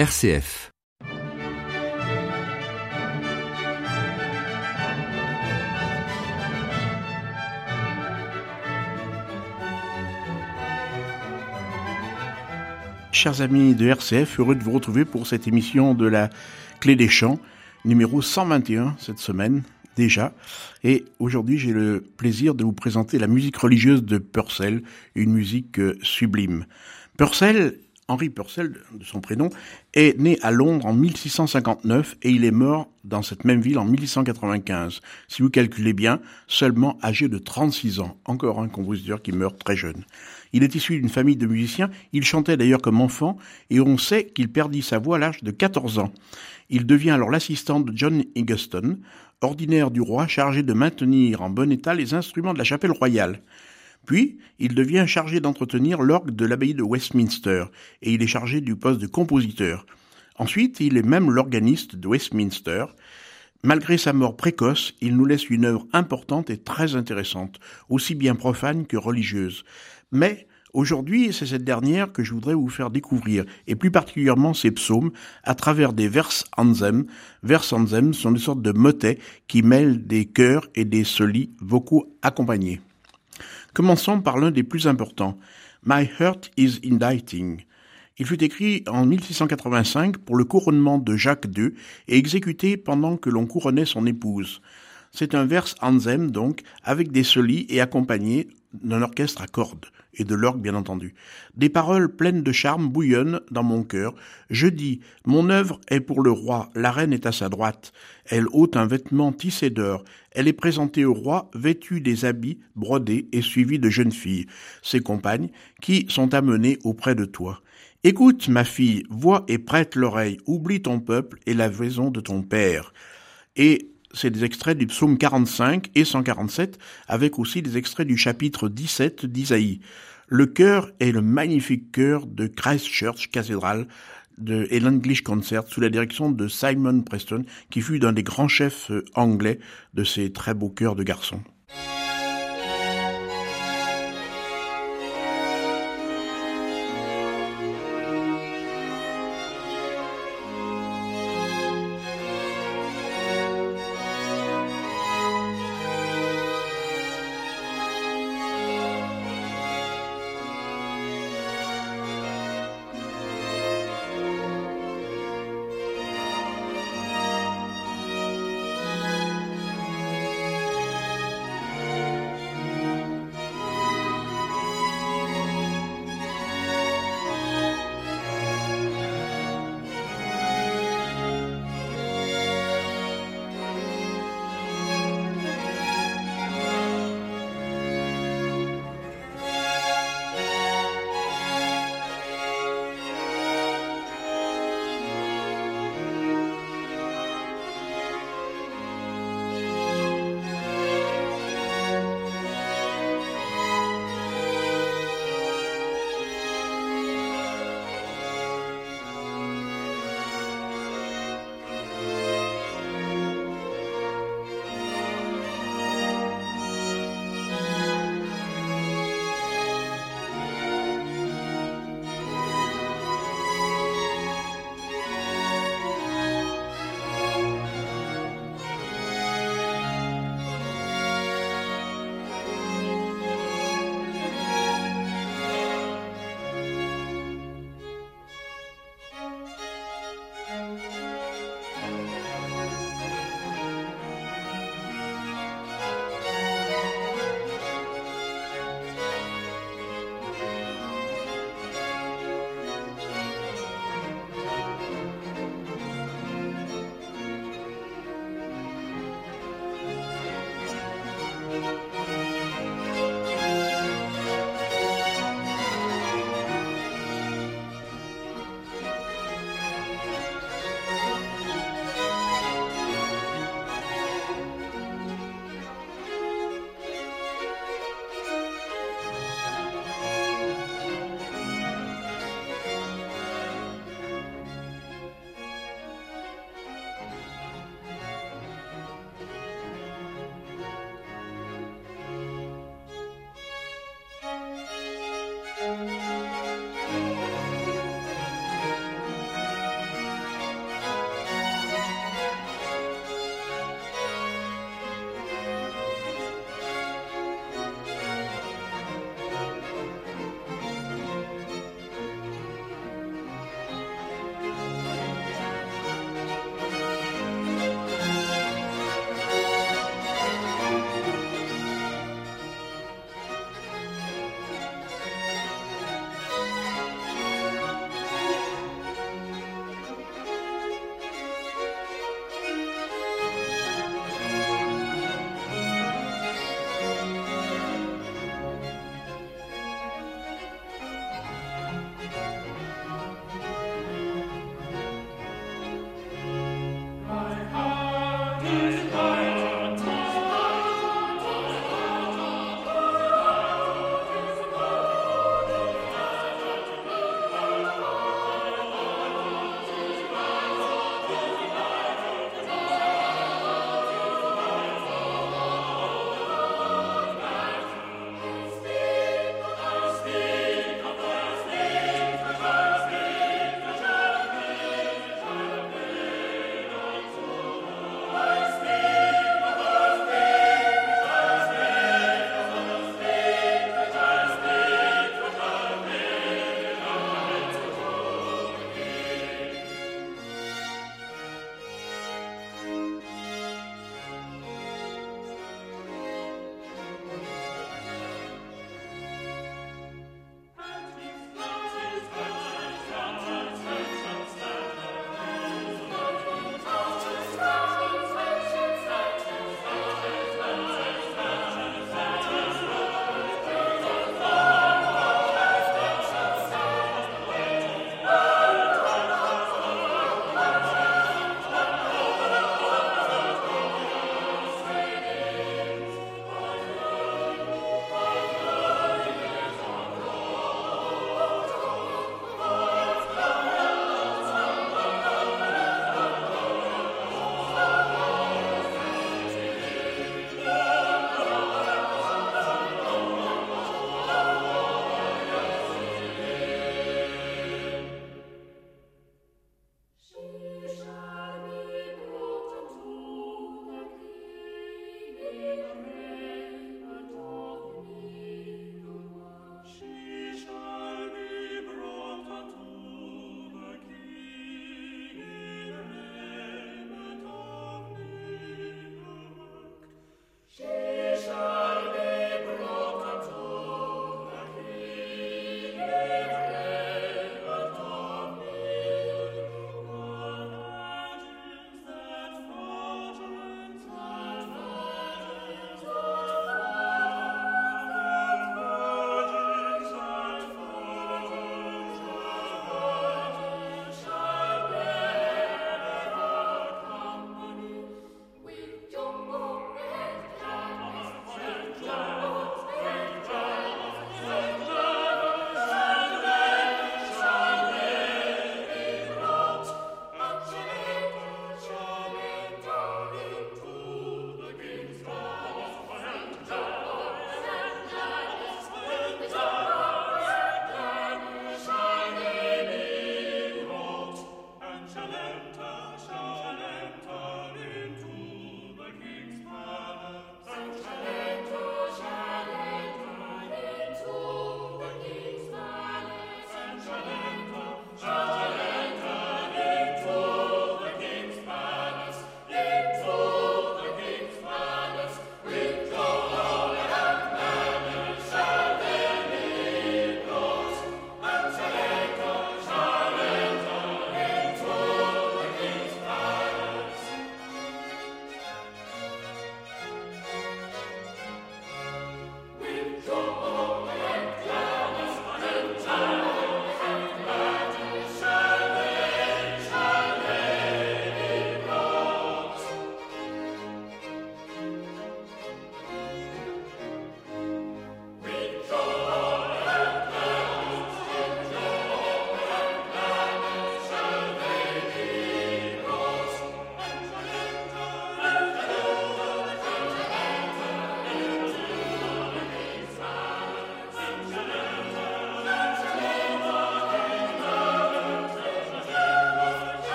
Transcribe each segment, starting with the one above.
RCF. Chers amis de RCF, heureux de vous retrouver pour cette émission de la Clé des Champs, numéro 121 cette semaine déjà. Et aujourd'hui, j'ai le plaisir de vous présenter la musique religieuse de Purcell, une musique euh, sublime. Purcell Henry Purcell, de son prénom, est né à Londres en 1659 et il est mort dans cette même ville en 1695. Si vous calculez bien, seulement âgé de 36 ans. Encore un compositeur qui meurt très jeune. Il est issu d'une famille de musiciens. Il chantait d'ailleurs comme enfant et on sait qu'il perdit sa voix à l'âge de 14 ans. Il devient alors l'assistant de John Higginson, ordinaire du roi chargé de maintenir en bon état les instruments de la chapelle royale. Puis, il devient chargé d'entretenir l'orgue de l'abbaye de Westminster, et il est chargé du poste de compositeur. Ensuite, il est même l'organiste de Westminster. Malgré sa mort précoce, il nous laisse une œuvre importante et très intéressante, aussi bien profane que religieuse. Mais, aujourd'hui, c'est cette dernière que je voudrais vous faire découvrir, et plus particulièrement ses psaumes, à travers des vers anzem. Vers anzem sont des sortes de motets qui mêlent des chœurs et des solis vocaux accompagnés. Commençons par l'un des plus importants, My Heart is Indicting. Il fut écrit en 1685 pour le couronnement de Jacques II et exécuté pendant que l'on couronnait son épouse. C'est un vers anzem donc, avec des solis et accompagné d'un orchestre à cordes et de l'orgue bien entendu. Des paroles pleines de charme bouillonnent dans mon cœur. Je dis, mon œuvre est pour le roi, la reine est à sa droite. Elle ôte un vêtement tissé d'or. Elle est présentée au roi, vêtue des habits brodés et suivie de jeunes filles, ses compagnes, qui sont amenées auprès de toi. Écoute, ma fille, vois et prête l'oreille, oublie ton peuple et la maison de ton père. Et c'est des extraits du psaume 45 et 147, avec aussi des extraits du chapitre 17 d'Isaïe. Le chœur est le magnifique chœur de Christchurch Cathedral de, et l'English Concert sous la direction de Simon Preston, qui fut d'un des grands chefs euh, anglais de ces très beaux chœurs de garçons.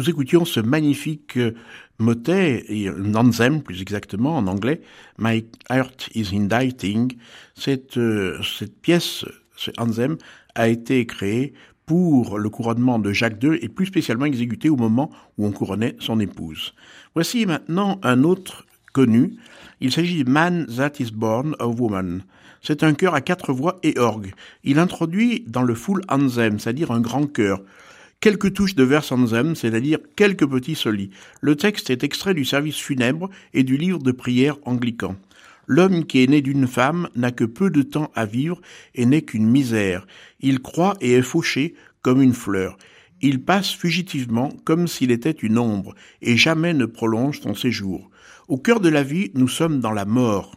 Nous écoutions ce magnifique euh, motet, et un anthem plus exactement en anglais, My Heart is Indicting. Cette, euh, cette pièce, ce anthem, a été créé pour le couronnement de Jacques II et plus spécialement exécuté au moment où on couronnait son épouse. Voici maintenant un autre connu. Il s'agit de Man That Is Born a Woman. C'est un chœur à quatre voix et orgue. Il introduit dans le full anthem, c'est-à-dire un grand chœur, quelques touches de vers anthem, c'est-à-dire quelques petits solis. Le texte est extrait du service funèbre et du livre de prière anglican. L'homme qui est né d'une femme n'a que peu de temps à vivre et n'est qu'une misère. Il croit et est fauché comme une fleur. Il passe fugitivement comme s'il était une ombre et jamais ne prolonge son séjour. Au cœur de la vie, nous sommes dans la mort.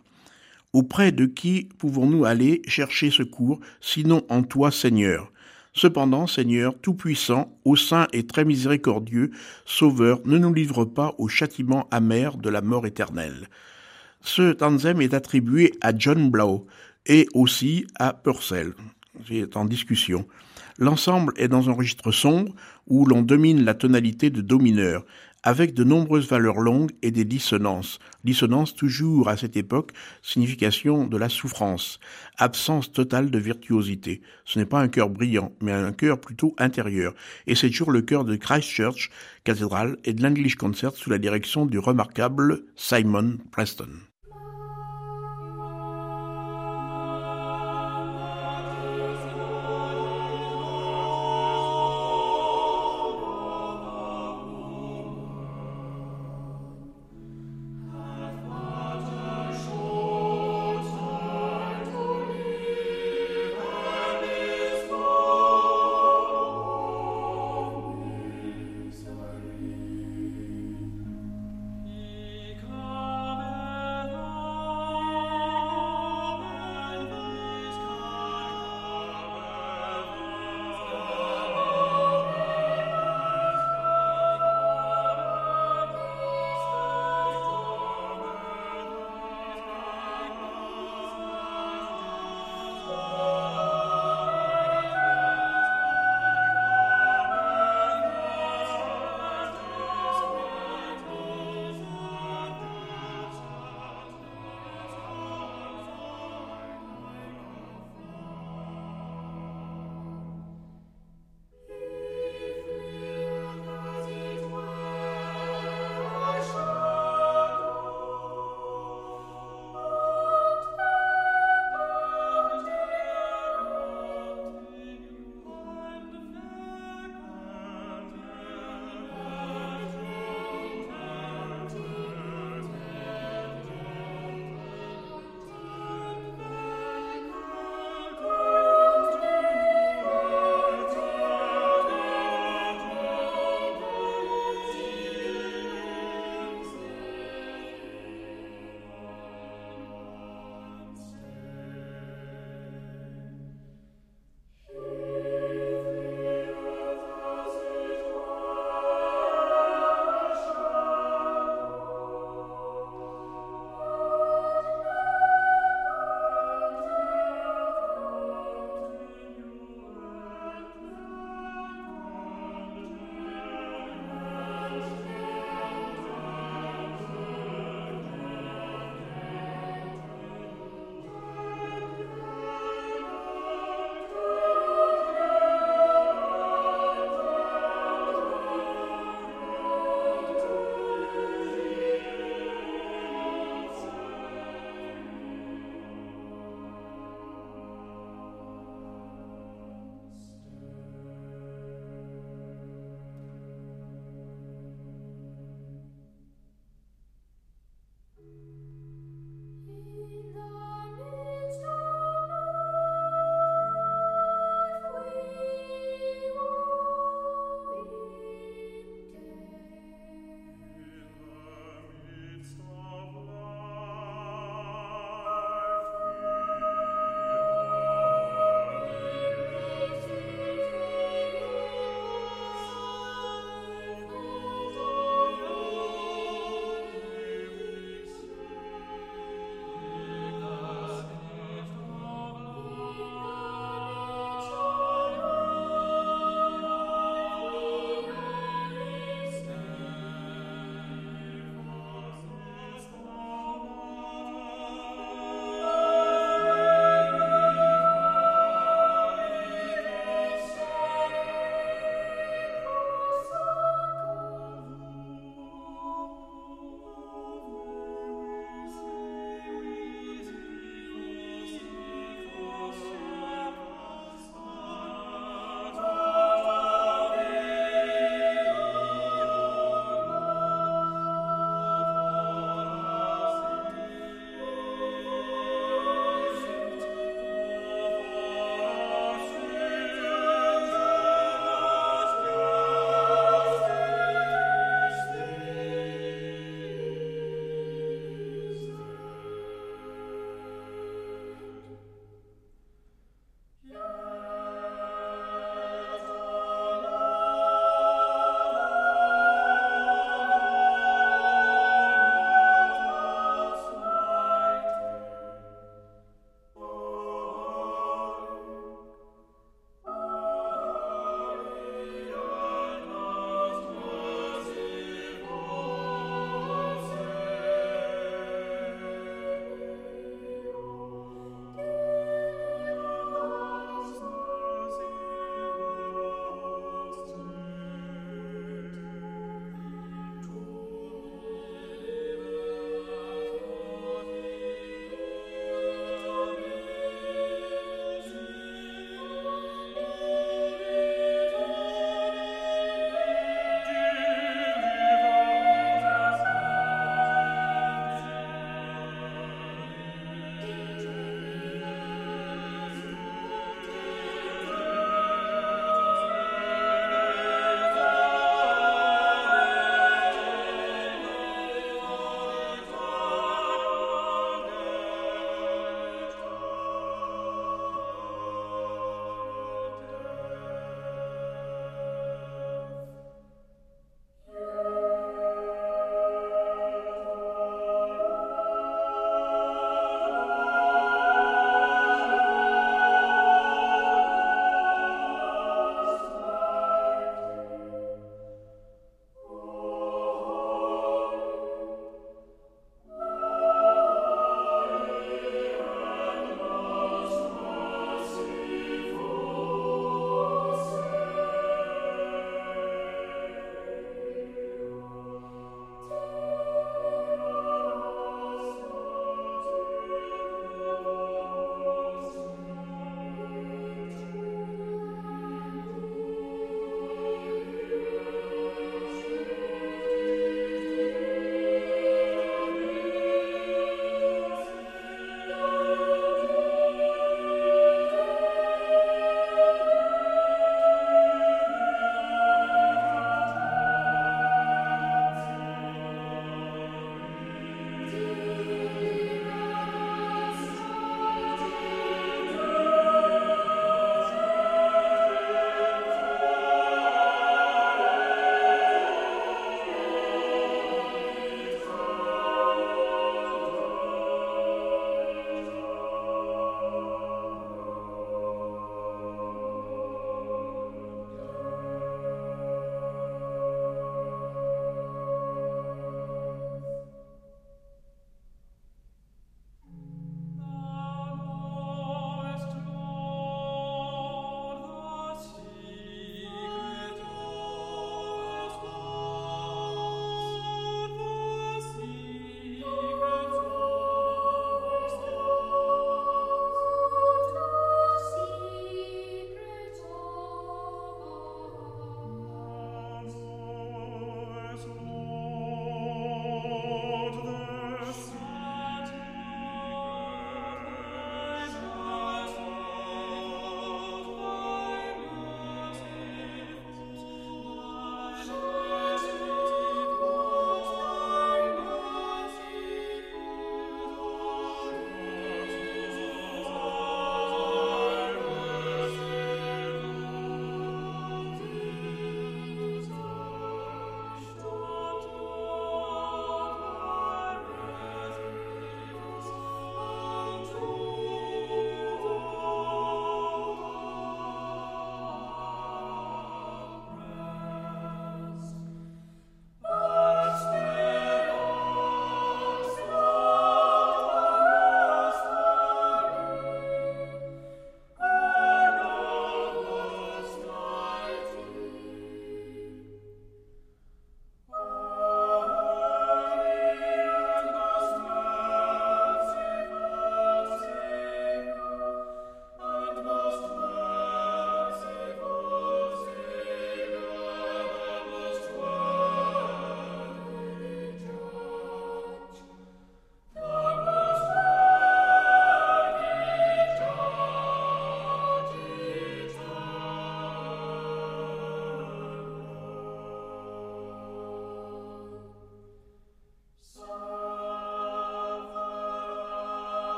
Auprès de qui pouvons-nous aller chercher secours, sinon en toi, Seigneur? Cependant, Seigneur Tout-Puissant, au saint et très miséricordieux, Sauveur, ne nous livre pas au châtiment amer de la mort éternelle. Ce tanzem est attribué à John Blow et aussi à Purcell. C'est en discussion. L'ensemble est dans un registre sombre où l'on domine la tonalité de do mineur avec de nombreuses valeurs longues et des dissonances. Dissonance toujours à cette époque, signification de la souffrance, absence totale de virtuosité. Ce n'est pas un cœur brillant, mais un cœur plutôt intérieur. Et c'est toujours le cœur de Christchurch Cathédrale et de l'English Concert sous la direction du remarquable Simon Preston.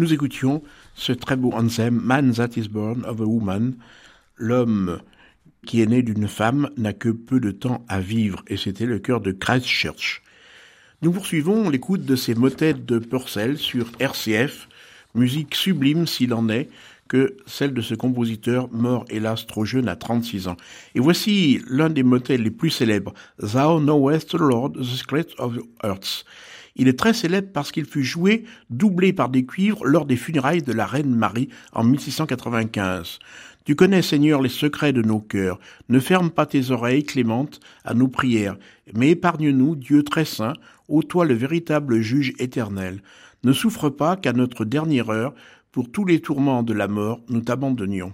Nous écoutions ce très beau anthem Man that is born of a woman. L'homme qui est né d'une femme n'a que peu de temps à vivre et c'était le cœur de Christchurch. Nous poursuivons l'écoute de ces motettes de Purcell sur RCF, musique sublime s'il en est, que celle de ce compositeur mort hélas trop jeune à 36 ans. Et voici l'un des motets les plus célèbres, Thou knowest, Lord, the secret of the earth. Il est très célèbre parce qu'il fut joué, doublé par des cuivres, lors des funérailles de la reine Marie en 1695. Tu connais, Seigneur, les secrets de nos cœurs. Ne ferme pas tes oreilles, Clémente, à nos prières, mais épargne-nous, Dieu très saint, ô toi le véritable juge éternel. Ne souffre pas qu'à notre dernière heure, pour tous les tourments de la mort, nous t'abandonnions.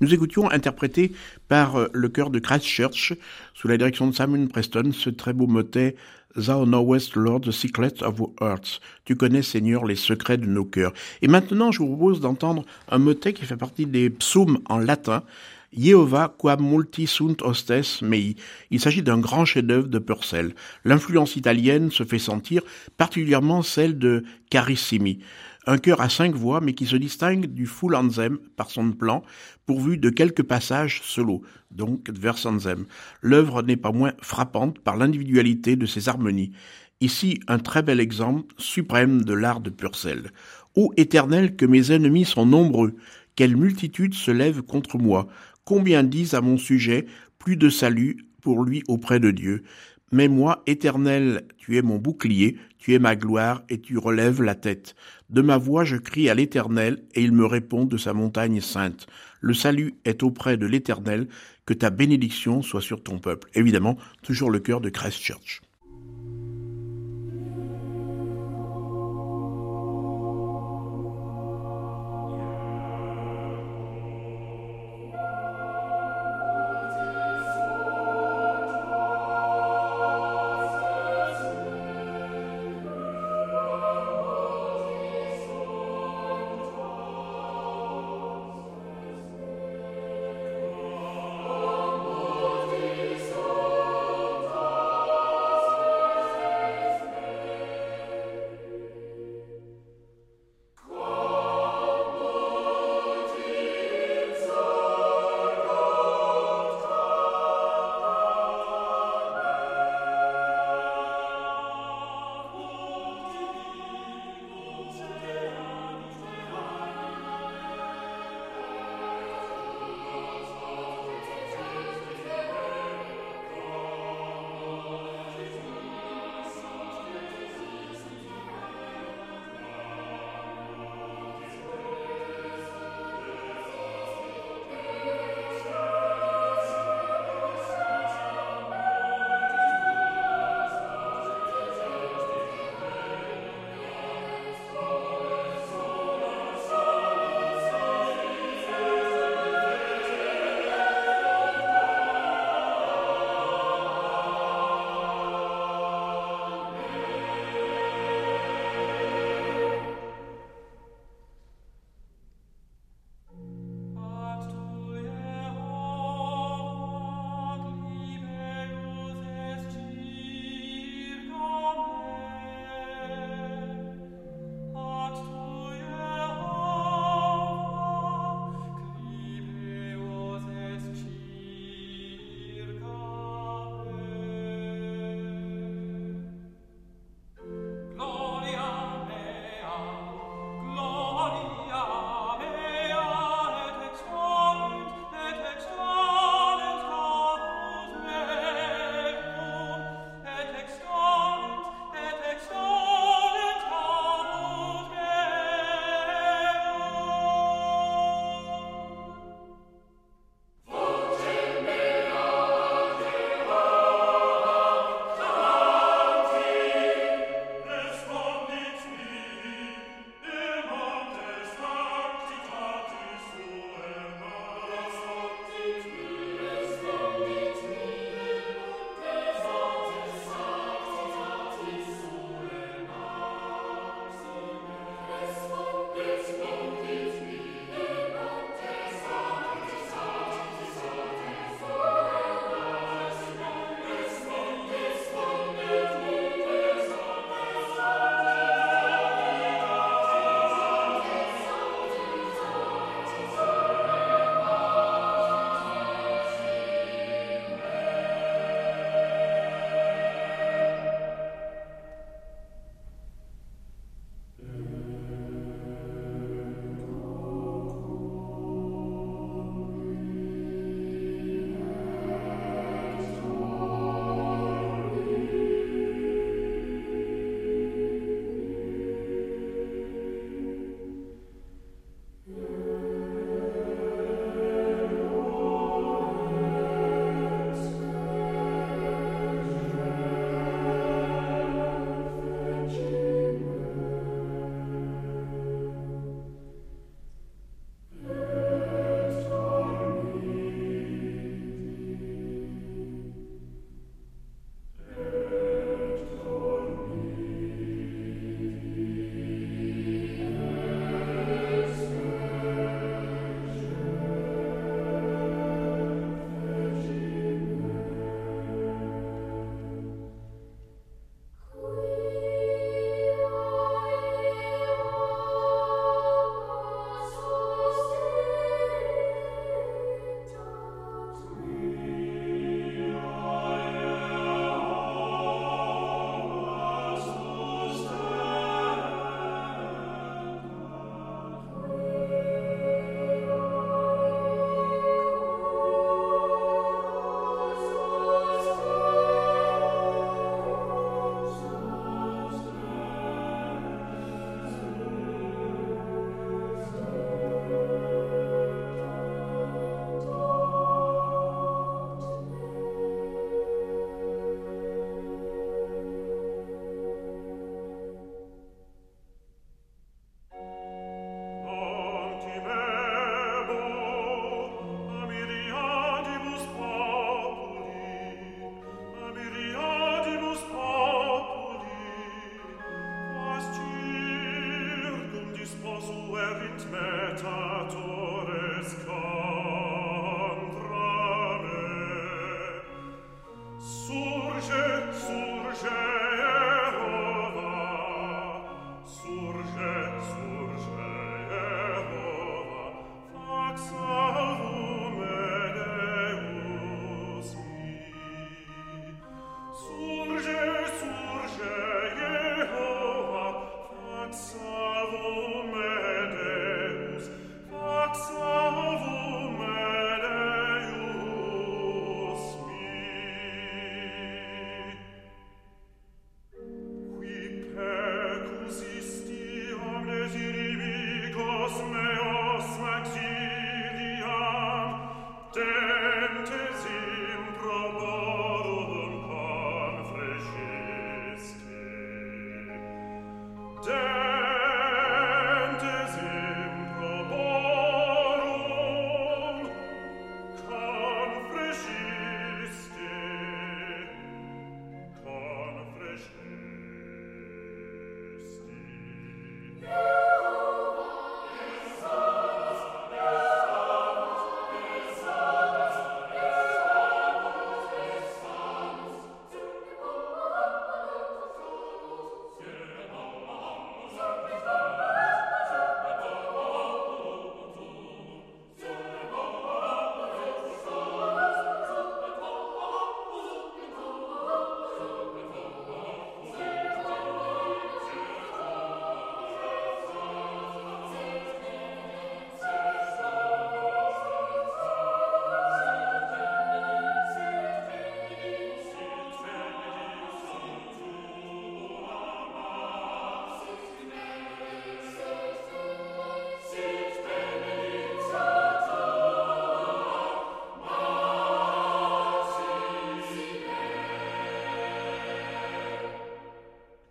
Nous écoutions interprété par euh, le chœur de Christchurch, sous la direction de Simon Preston, ce très beau motet Thou knowest, Lord, the secrets of our hearts. Tu connais, Seigneur, les secrets de nos cœurs. Et maintenant, je vous propose d'entendre un motet qui fait partie des psaumes en latin, Jehova quam multi sunt hostes mei. Il s'agit d'un grand chef-d'œuvre de Purcell. L'influence italienne se fait sentir, particulièrement celle de Carissimi un chœur à cinq voix, mais qui se distingue du full anthem par son plan, pourvu de quelques passages solo, donc versanthem. L'œuvre n'est pas moins frappante par l'individualité de ses harmonies. Ici, un très bel exemple suprême de l'art de Purcell. Ô éternel, que mes ennemis sont nombreux, quelle multitude se lève contre moi, combien disent à mon sujet, plus de salut pour lui auprès de Dieu. Mais moi, éternel, tu es mon bouclier, tu es ma gloire, et tu relèves la tête. De ma voix je crie à l'Éternel, et il me répond de sa montagne sainte. Le salut est auprès de l'Éternel, que ta bénédiction soit sur ton peuple. Évidemment, toujours le cœur de Christchurch.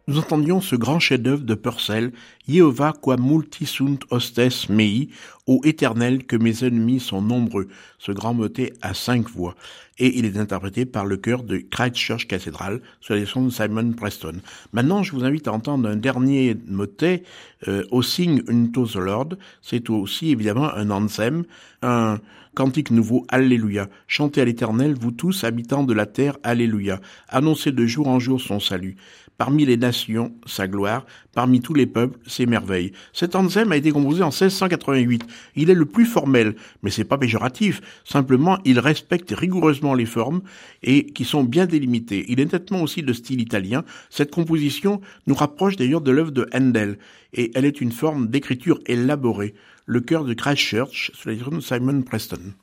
Nous entendions ce grand chef-d'œuvre de Purcell, Jehovah qua multisunt hostes mei, ô éternel que mes ennemis sont nombreux, ce grand motet à cinq voix, et il est interprété par le chœur de Christchurch Cathedral, sous la direction de Simon Preston. Maintenant, je vous invite à entendre un dernier motet, euh, O Sing Unto the Lord, c'est aussi évidemment un anthem, un cantique nouveau, Alléluia. Chantez à l'éternel, vous tous, habitants de la terre, Alléluia. Annoncez de jour en jour son salut parmi les nations sa gloire, parmi tous les peuples ses merveilles. Cet anthem a été composé en 1688. Il est le plus formel, mais c'est pas péjoratif. Simplement, il respecte rigoureusement les formes et qui sont bien délimitées. Il est nettement aussi de style italien. Cette composition nous rapproche d'ailleurs de l'œuvre de Handel et elle est une forme d'écriture élaborée. Le cœur de Christchurch, sous la direction de Simon Preston.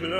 mit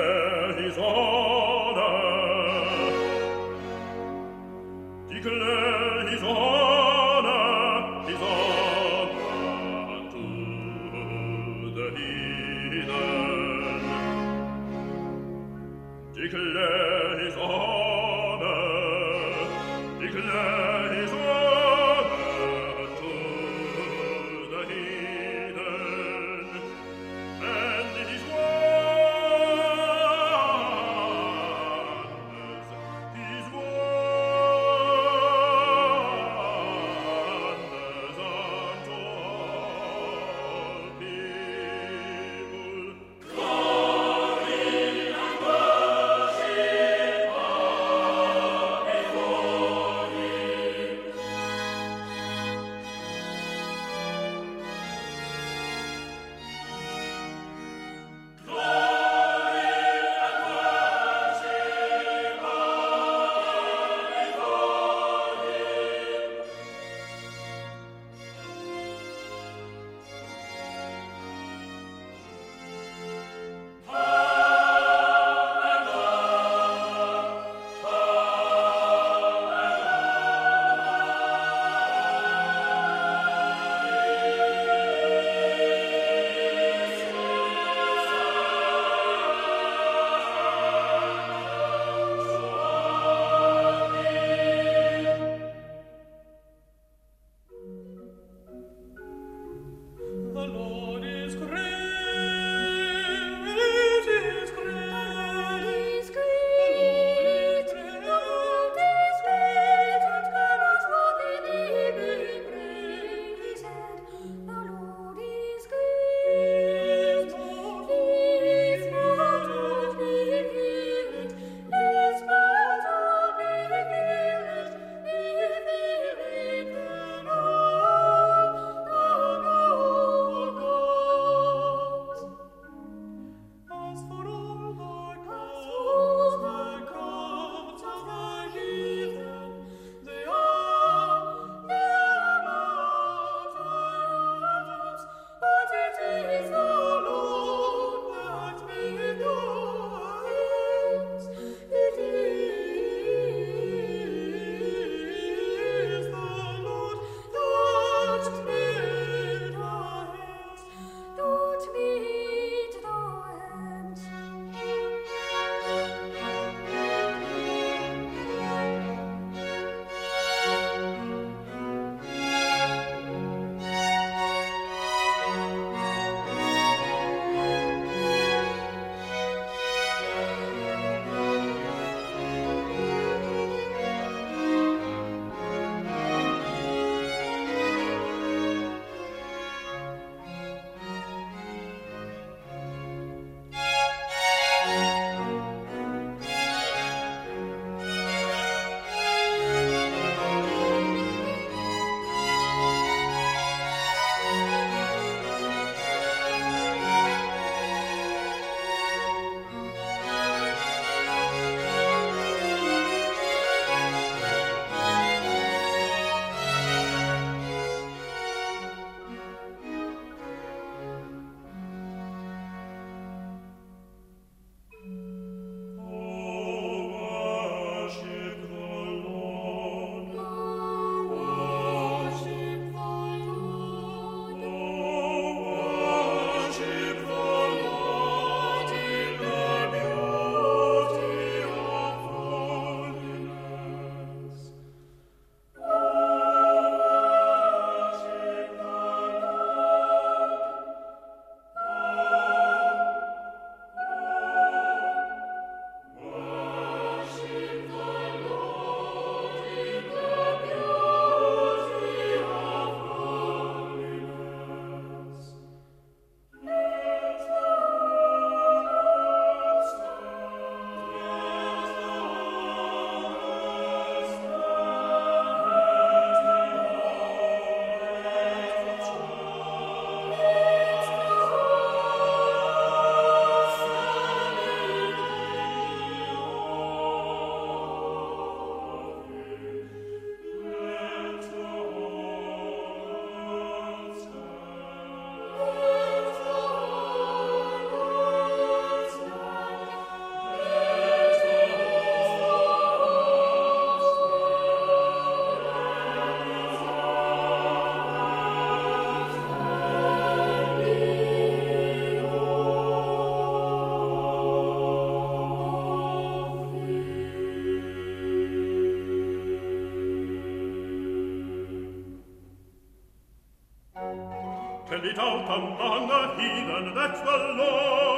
beat out among the heathen that the Lord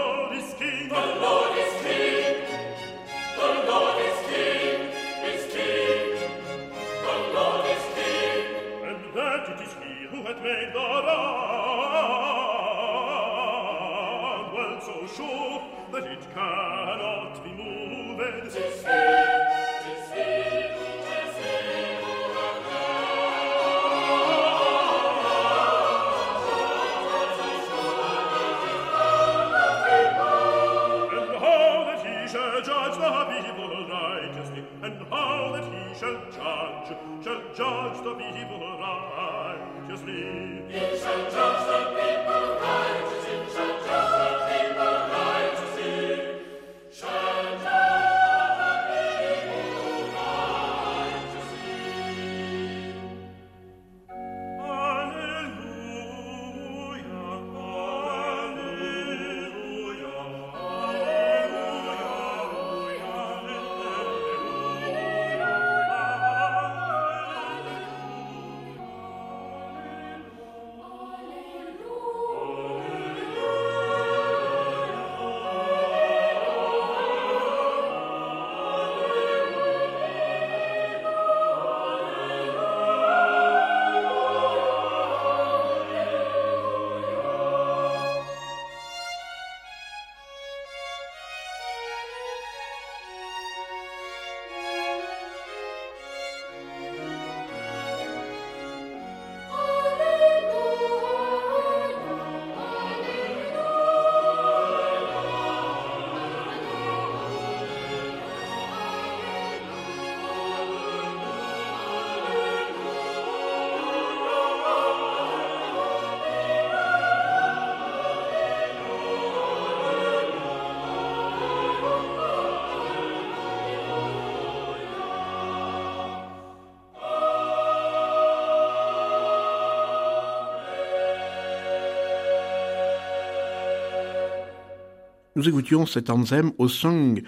Nous écoutions cet anthem au Song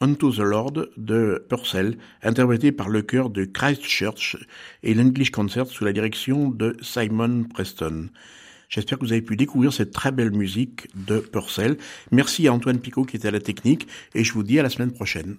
Unto the Lord de Purcell, interprété par le chœur de Christchurch et l'English Concert sous la direction de Simon Preston. J'espère que vous avez pu découvrir cette très belle musique de Purcell. Merci à Antoine Picot qui était à la technique et je vous dis à la semaine prochaine.